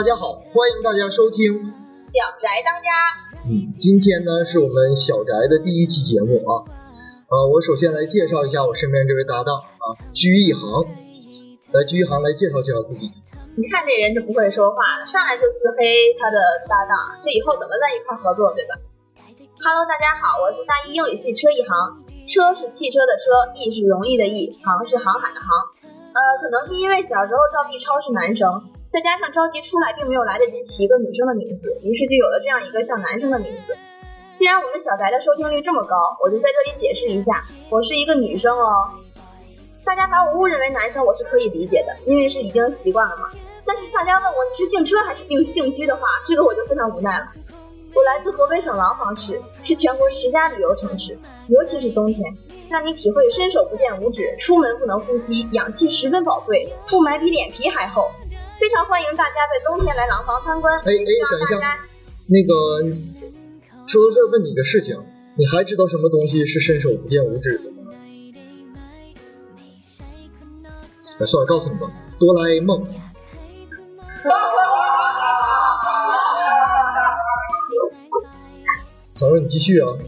大家好，欢迎大家收听。小宅当家，嗯，今天呢是我们小宅的第一期节目啊。呃，我首先来介绍一下我身边这位搭档啊，鞠一航。来，鞠一航来介绍介绍自己。你看这人就不会说话了，上来就自黑他的搭档，这以后怎么在一块合作，对吧？Hello，大家好，我是大一英语系车一航，车是汽车的车，易是容易的易，航是航海的航。呃，可能是因为小时候赵碧超是男生，再加上着急出来，并没有来得及起一个女生的名字，于是就有了这样一个像男生的名字。既然我们小宅的收听率这么高，我就在这里解释一下，我是一个女生哦。大家把我误认为男生，我是可以理解的，因为是已经习惯了嘛。但是大家问我你是姓车还是姓姓居的话，这个我就非常无奈了。我来自河北省廊坊市，是全国十佳旅游城市，尤其是冬天，让你体会伸手不见五指，出门不能呼吸，氧气十分宝贵，雾霾比脸皮还厚。非常欢迎大家在冬天来廊坊参观。哎哎，等一下，那个说到这儿问你个事情，你还知道什么东西是伸手不见五指的吗？哎，算了，告诉你吧，哆啦 A 梦。朋友，你继续啊。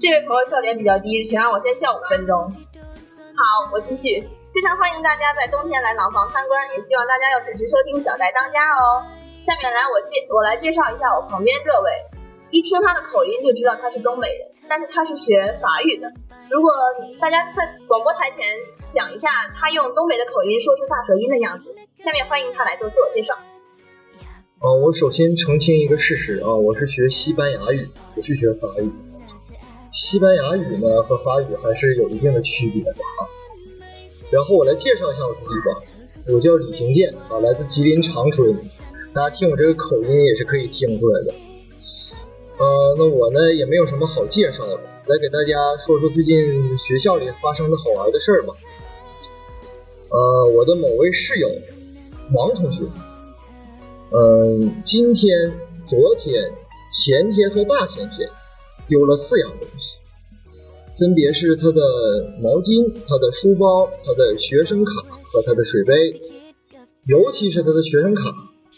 这位朋友笑点比较低，请让我先笑五分钟。好，我继续。非常欢迎大家在冬天来廊坊参观，也希望大家要准时收听《小宅当家》哦。下面来我介我来介绍一下我旁边这位，一听他的口音就知道他是东北人，但是他是学法语的。如果大家在广播台前想一下，他用东北的口音说出大舌音的样子，下面欢迎他来做自我介绍。啊，我首先澄清一个事实啊，我是学西班牙语，不是学法语。西班牙语呢和法语还是有一定的区别的啊。然后我来介绍一下我自己吧，我叫李行健啊，来自吉林长春。大家听我这个口音也是可以听出来的。呃，那我呢也没有什么好介绍的，来给大家说说最近学校里发生的好玩的事儿吧。呃，我的某位室友王同学。嗯，今天、昨天、前天和大前天丢了四样东西，分别是他的毛巾、他的书包、他的学生卡和他的水杯，尤其是他的学生卡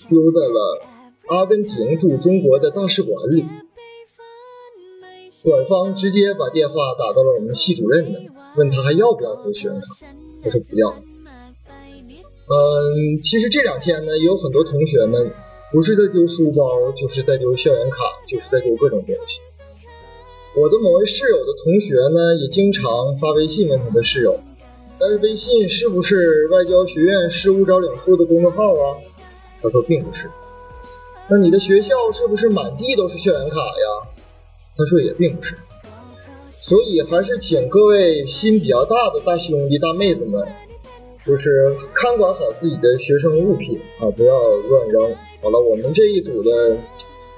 丢在了阿根廷驻中国的大使馆里。馆方直接把电话打到了我们系主任那，问他还要不要回学生卡，他说不要。嗯，其实这两天呢，有很多同学们不是在丢书包，就是在丢校园卡，就是在丢各种东西。我的某位室友的同学呢，也经常发微信问他的室友：“哎，微信是不是外交学院事务招领处的公众号啊？”他说并不是。那你的学校是不是满地都是校园卡呀？他说也并不是。所以还是请各位心比较大的大兄弟大妹子们。就是看管好自己的学生物品啊，不要乱扔。好了，我们这一组的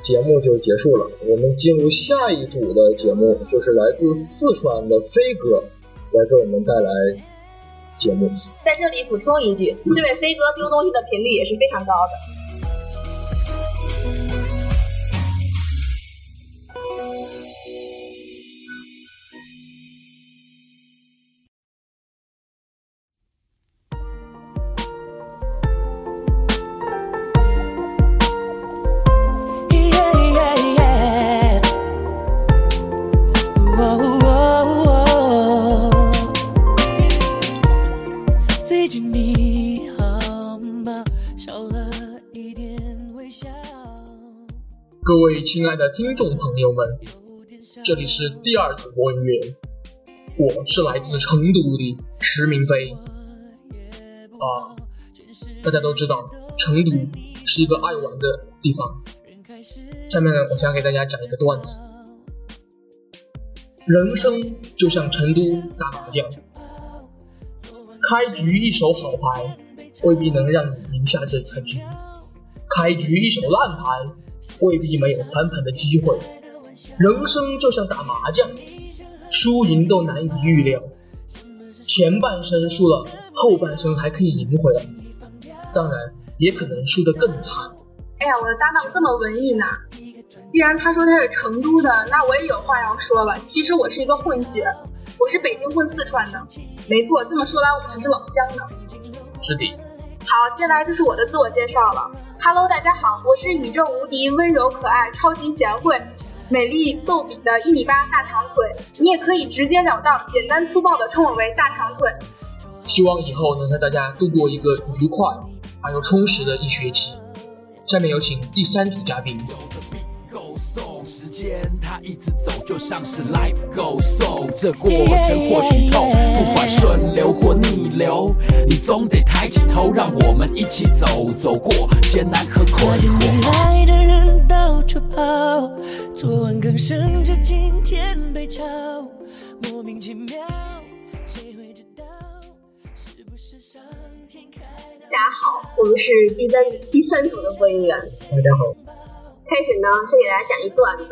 节目就结束了，我们进入下一组的节目，就是来自四川的飞哥来给我们带来节目。在这里补充一句，这位飞哥丢东西的频率也是非常高的。各位亲爱的听众朋友们，这里是第二组播音乐，我是来自成都的石明飞。啊，大家都知道，成都是一个爱玩的地方。下面呢我想给大家讲一个段子：人生就像成都打麻将，开局一手好牌未必能让你赢下这盘局，开局一手烂牌未必没有翻盘的机会。人生就像打麻将。输赢都难以预料，前半生输了，后半生还可以赢回来，当然也可能输得更惨。哎呀，我的搭档这么文艺呢！既然他说他是成都的，那我也有话要说了。其实我是一个混血，我是北京混四川的。没错，这么说来我们还是老乡呢。是的。好，接下来就是我的自我介绍了。Hello，大家好，我是宇宙无敌、温柔可爱、超级贤惠。美丽逗比的一米八大长腿，你也可以直截了当、简单粗暴的称我为大长腿。希望以后能和大家度过一个愉快而又充实的一学期。下面有请第三组嘉宾。时间它一直走，就像是 life goes on。这过程或许痛，不管顺流或逆流，你总得抬起头，让我们一起走，走过艰难和困惑。爱的人到处跑，昨晚刚升着今天被炒，莫名其妙，谁会知道？是不是上天开的大家好，我们是第三第三组的播音员。大家好。开始呢，先给大家讲一段子。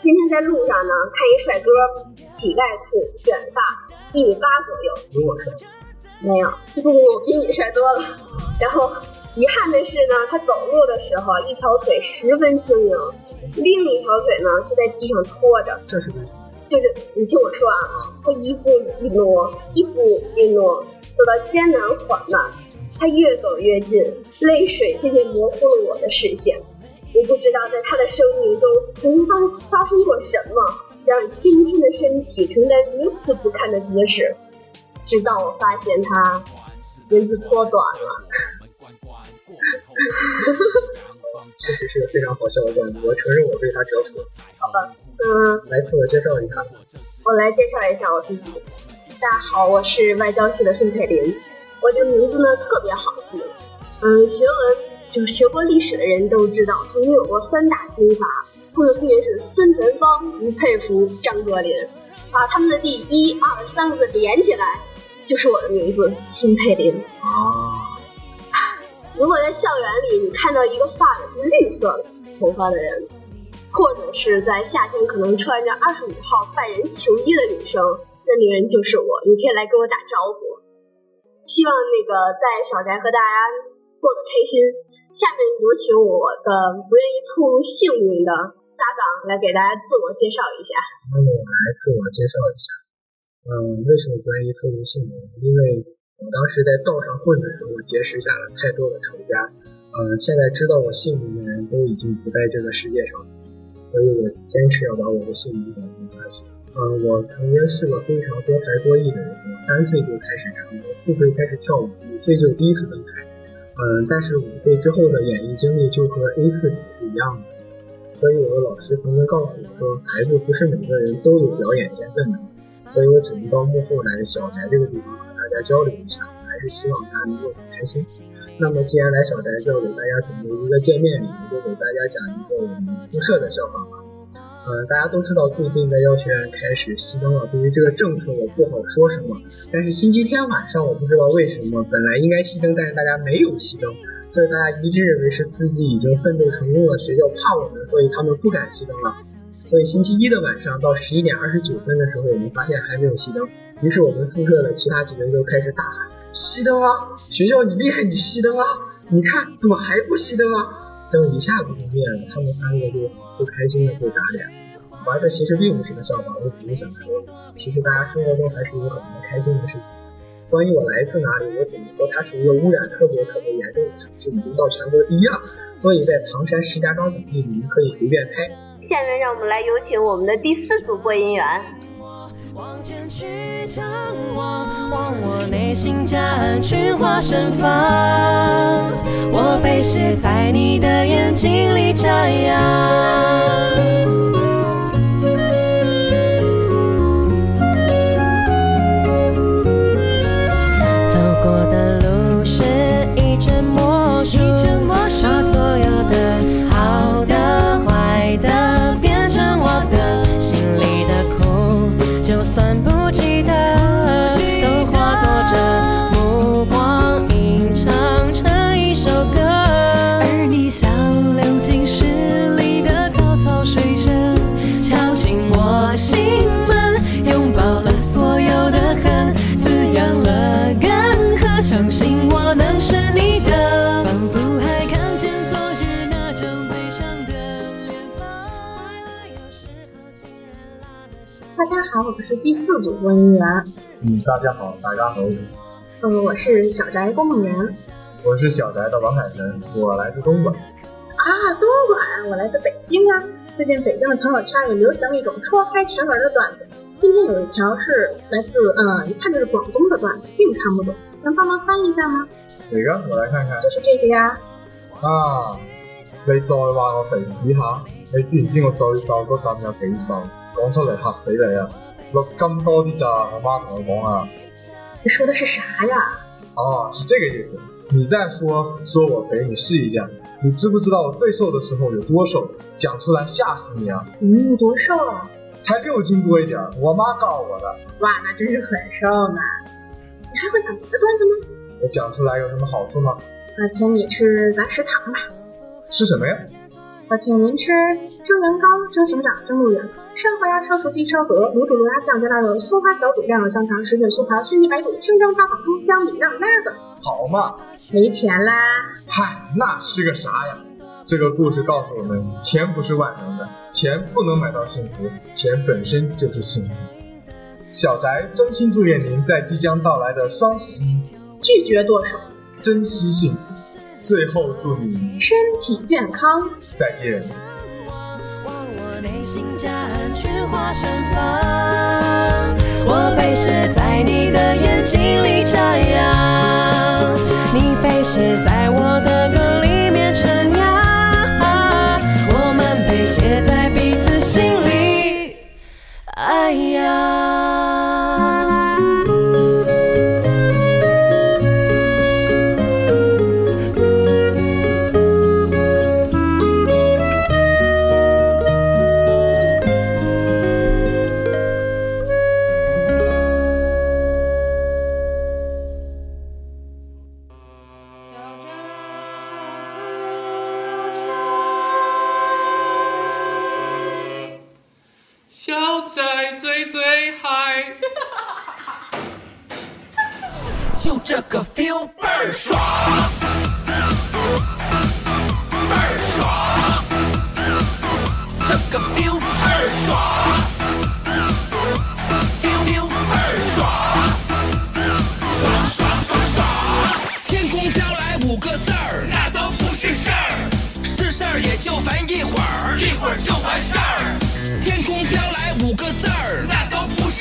今天在路上呢，看一帅哥，乞丐裤，卷发，一米八左右。有我帅？没有，不不不，比你帅多了。然后遗憾的是呢，他走路的时候一条腿十分轻盈，另一条腿呢是在地上拖着。这是就是你听我说啊，他一步一挪，一步一挪，走到艰难缓慢，他越走越近，泪水渐渐模糊了我的视线。我不知道在他的生命中曾经发发生过什么，让青春的身体承担如此不堪的姿势。直到我发现他人字拖短了。确实是个非常好笑的段子，我承认我被他折服了。好吧，嗯，来自我介绍一下。我来介绍一下我自己。大家好，我是外交系的孙佩林。我的名字呢特别好记，嗯，学文。就学过历史的人都知道，曾经有过三大军阀，他们分别是孙传芳、吴佩孚、张作霖，把他们的第一、二、三个字连起来，就是我的名字孙佩林。啊！如果在校园里你看到一个发的是绿色头发的人，或者是在夏天可能穿着二十五号拜仁球衣的女生，那女人就是我，你可以来跟我打招呼。希望那个在小宅和大家过得开心。下面有请我的不愿意透露姓名的搭档来给大家自我介绍一下。那么我来自我介绍一下。嗯，为什么不愿意透露姓名？因为我当时在道上混的时候结识下了太多的仇家。嗯，现在知道我姓名的人都已经不在这个世界上，所以我坚持要把我的姓名保存下去。嗯，我曾经是个非常多才多艺的人。我三岁就开始唱歌，四岁开始跳舞，五岁就第一次登台。嗯，但是五岁之后的演艺经历就和 A 四纸是一样的，所以我的老师曾经告诉我说，孩子不是每个人都有表演天分的，所以我只能到幕后来小宅这个地方和大家交流一下，还是希望大家能够很开心。那么既然来小宅，就给大家准备一个见面礼，我就给大家讲一个我们宿舍的笑话吧。嗯，大家都知道最近在药学院开始熄灯了。对于这个政策，我不好说什么。但是星期天晚上，我不知道为什么本来应该熄灯，但是大家没有熄灯，所以大家一致认为是自己已经奋斗成功了，学校怕我们，所以他们不敢熄灯了。所以星期一的晚上到十一点二十九分的时候，我们发现还没有熄灯，于是我们宿舍的其他几个人都开始大喊：“熄灯啊！学校你厉害，你熄灯啊！你看怎么还不熄灯啊？”灯一下子就灭了，他们三个就不开心的被打脸。玩这其实并不是个笑话，我只是想说，其实大家生活中还是有很多开心的事情。关于我来自哪里，我只能说它是一个污染特别特别严重的城市，已经到全国第一了。所以在唐山、石家庄等地，你们可以随便猜。下面让我们来有请我们的第四组播音员。往前去张望，望我内心夹岸群花盛放，我被写在你的眼睛里张扬。好，我是第四组播音员，嗯，大家好，大家好，呃，我是小宅公梦圆。我是小宅的王凯神，我来自东莞。啊，东莞，我来自北京啊。最近北京的朋友圈里流行一种戳开全文的段子，今天有一条是来自，嗯，一看就是广东的段子，并看不懂，能帮忙翻译一下吗？哪个？我来看看。就是这个呀。啊，你再話我肥屎下，你知唔知我最瘦嗰陣有幾瘦？講出嚟嚇死你啊！六斤多啲咋，我妈同我講啊。你说的是啥呀？哦，是这个意思。你再说说我肥，你试一下。你知不知道我最瘦的时候有多瘦？讲出来吓死你啊！你有，多瘦啊？才六斤多一点儿，我妈告我的。哇，那真是很瘦呢。你还会讲别的段子吗？我讲出来有什么好处吗？那请你吃咱食堂吧。吃什么呀？我请您吃蒸羊羔、蒸熊掌、蒸鹿眼、烧花鸭、烧雏鸡、烧子鹅、卤煮卤鸭、酱加腊肉、松花小肚、晾肉香肠、十卷酥扒、熏鸡白肚、清蒸八宝猪、江米酿鸭子。好嘛，没钱啦？嗨，那是个啥呀？这个故事告诉我们，钱不是万能的，钱不能买到幸福，钱本身就是幸福。小宅衷心祝愿您在即将到来的双十一拒绝剁手，珍惜幸福。最后祝你身体健康。再见。往我内心加暗去化身房，我被写在你的眼睛里你被写在在最最嗨。就这个 feel 倍儿爽，倍儿爽，这个 feel 倍儿爽。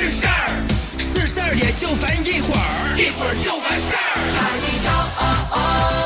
是事儿，是事儿也就烦一会儿，一会儿就完事儿。嗨哟哦